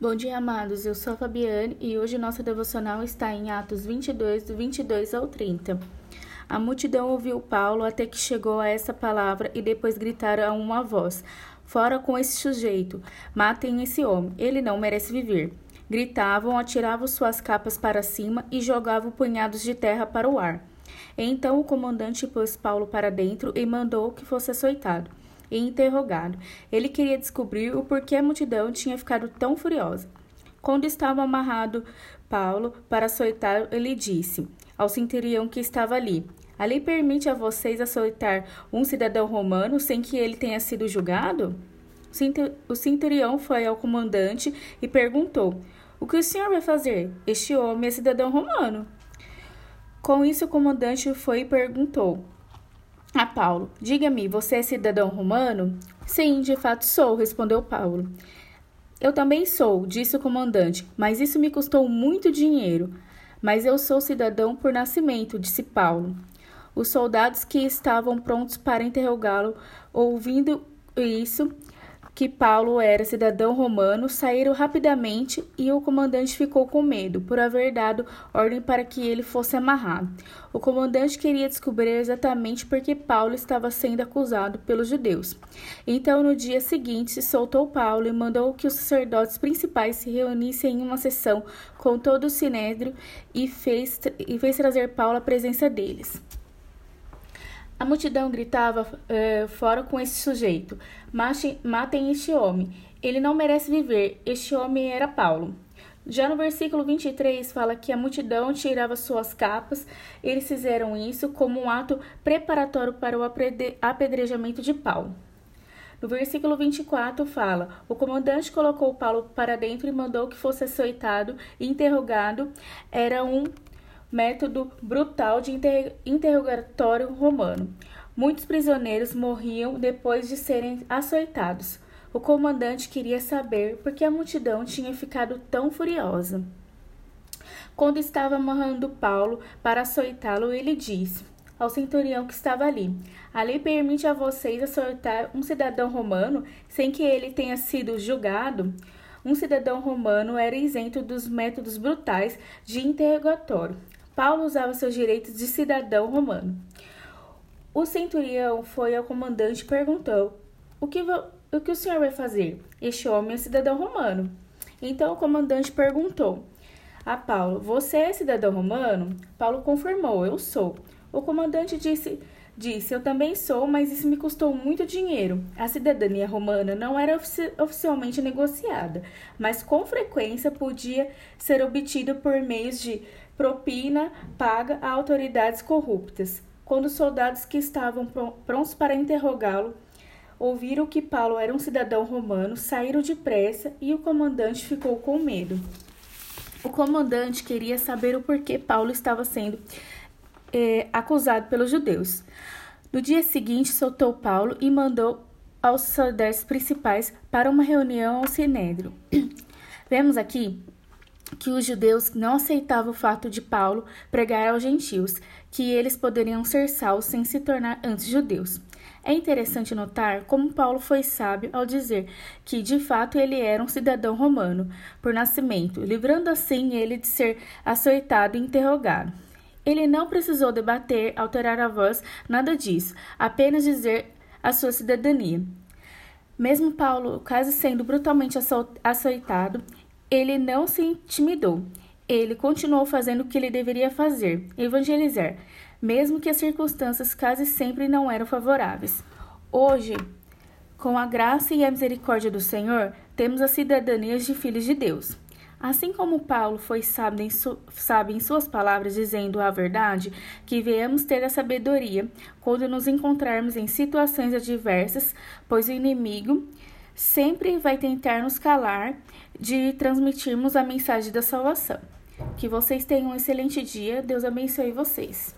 Bom dia, amados. Eu sou a Fabiane e hoje nossa devocional está em Atos 22, do 22 ao 30. A multidão ouviu Paulo até que chegou a essa palavra e depois gritaram a uma voz: Fora com esse sujeito! Matem esse homem! Ele não merece viver! Gritavam, atiravam suas capas para cima e jogavam punhados de terra para o ar. Então o comandante pôs Paulo para dentro e mandou que fosse açoitado e interrogado. Ele queria descobrir o porquê a multidão tinha ficado tão furiosa. Quando estava amarrado Paulo para açoitar, ele disse ao centurião que estava ali: A lei permite a vocês açoitar um cidadão romano sem que ele tenha sido julgado? O centurião foi ao comandante e perguntou: O que o senhor vai fazer? Este homem é cidadão romano. Com isso, o comandante foi e perguntou: a Paulo: Diga-me, você é cidadão romano? Sim, de fato sou, respondeu Paulo. Eu também sou, disse o comandante, mas isso me custou muito dinheiro. Mas eu sou cidadão por nascimento, disse Paulo. Os soldados que estavam prontos para interrogá-lo, ouvindo isso, que Paulo era cidadão romano, saíram rapidamente e o comandante ficou com medo por haver dado ordem para que ele fosse amarrado. O comandante queria descobrir exatamente por que Paulo estava sendo acusado pelos judeus. Então, no dia seguinte, soltou Paulo e mandou que os sacerdotes principais se reunissem em uma sessão com todo o sinédrio e fez, e fez trazer Paulo à presença deles. A multidão gritava uh, fora com esse sujeito: Matem este homem. Ele não merece viver. Este homem era Paulo. Já no versículo 23 fala que a multidão tirava suas capas. Eles fizeram isso como um ato preparatório para o apedrejamento de Paulo. No versículo 24 fala: O comandante colocou Paulo para dentro e mandou que fosse açoitado e interrogado. Era um método brutal de inter interrogatório romano. Muitos prisioneiros morriam depois de serem açoitados. O comandante queria saber por que a multidão tinha ficado tão furiosa. Quando estava amarrando Paulo para açoitá-lo, ele disse ao centurião que estava ali: A lei permite a vocês açoitar um cidadão romano sem que ele tenha sido julgado? Um cidadão romano era isento dos métodos brutais de interrogatório. Paulo usava seus direitos de cidadão romano. O centurião foi ao comandante e perguntou: o que, o que o senhor vai fazer? Este homem é cidadão romano. Então o comandante perguntou a Paulo: Você é cidadão romano? Paulo confirmou: Eu sou. O comandante disse: Disse, eu também sou, mas isso me custou muito dinheiro. A cidadania romana não era ofici oficialmente negociada, mas com frequência podia ser obtida por meios de propina paga a autoridades corruptas. Quando os soldados que estavam prontos para interrogá-lo ouviram que Paulo era um cidadão romano, saíram depressa e o comandante ficou com medo. O comandante queria saber o porquê Paulo estava sendo é, acusado pelos judeus. No dia seguinte, soltou Paulo e mandou aos soldados principais para uma reunião ao Sinédrio. Vemos aqui que os judeus não aceitavam o fato de Paulo pregar aos gentios que eles poderiam ser salvos sem se tornar antes judeus. É interessante notar como Paulo foi sábio ao dizer que, de fato, ele era um cidadão romano por nascimento, livrando assim ele de ser açoitado e interrogado. Ele não precisou debater, alterar a voz, nada disso, apenas dizer a sua cidadania. Mesmo Paulo, quase sendo brutalmente açoitado, ele não se intimidou. Ele continuou fazendo o que ele deveria fazer, evangelizar, mesmo que as circunstâncias quase sempre não eram favoráveis. Hoje, com a graça e a misericórdia do Senhor, temos a cidadania de filhos de Deus. Assim como Paulo foi sábio em, su sábio em suas palavras, dizendo a verdade, que venhamos ter a sabedoria quando nos encontrarmos em situações adversas, pois o inimigo sempre vai tentar nos calar de transmitirmos a mensagem da salvação. Que vocês tenham um excelente dia, Deus abençoe vocês.